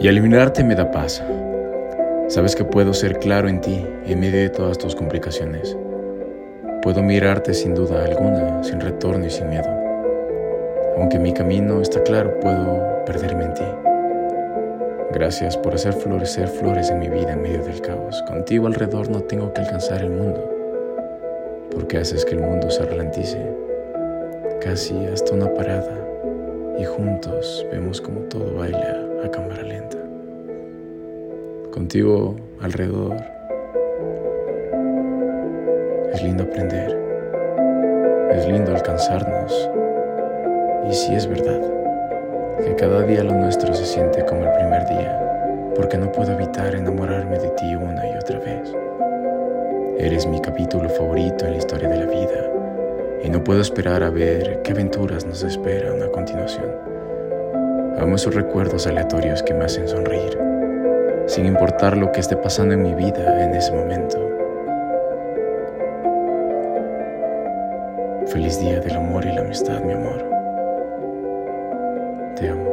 Y al mirarte me da paz. Sabes que puedo ser claro en ti en medio de todas tus complicaciones. Puedo mirarte sin duda alguna, sin retorno y sin miedo. Aunque mi camino está claro, puedo perderme en ti. Gracias por hacer florecer flores en mi vida en medio del caos. Contigo alrededor no tengo que alcanzar el mundo, porque haces que el mundo se ralentice, casi hasta una parada, y juntos vemos como todo baila a cámara lenta. Contigo alrededor es lindo aprender, es lindo alcanzarnos, y si es verdad que cada día lo nuestro se siente como el primer día, porque no puedo evitar enamorarme de ti una y otra vez. Eres mi capítulo favorito en la historia de la vida y no puedo esperar a ver qué aventuras nos esperan a continuación. Amo esos recuerdos aleatorios que me hacen sonreír, sin importar lo que esté pasando en mi vida en ese momento. Feliz día del amor y la amistad, mi amor. Te amo.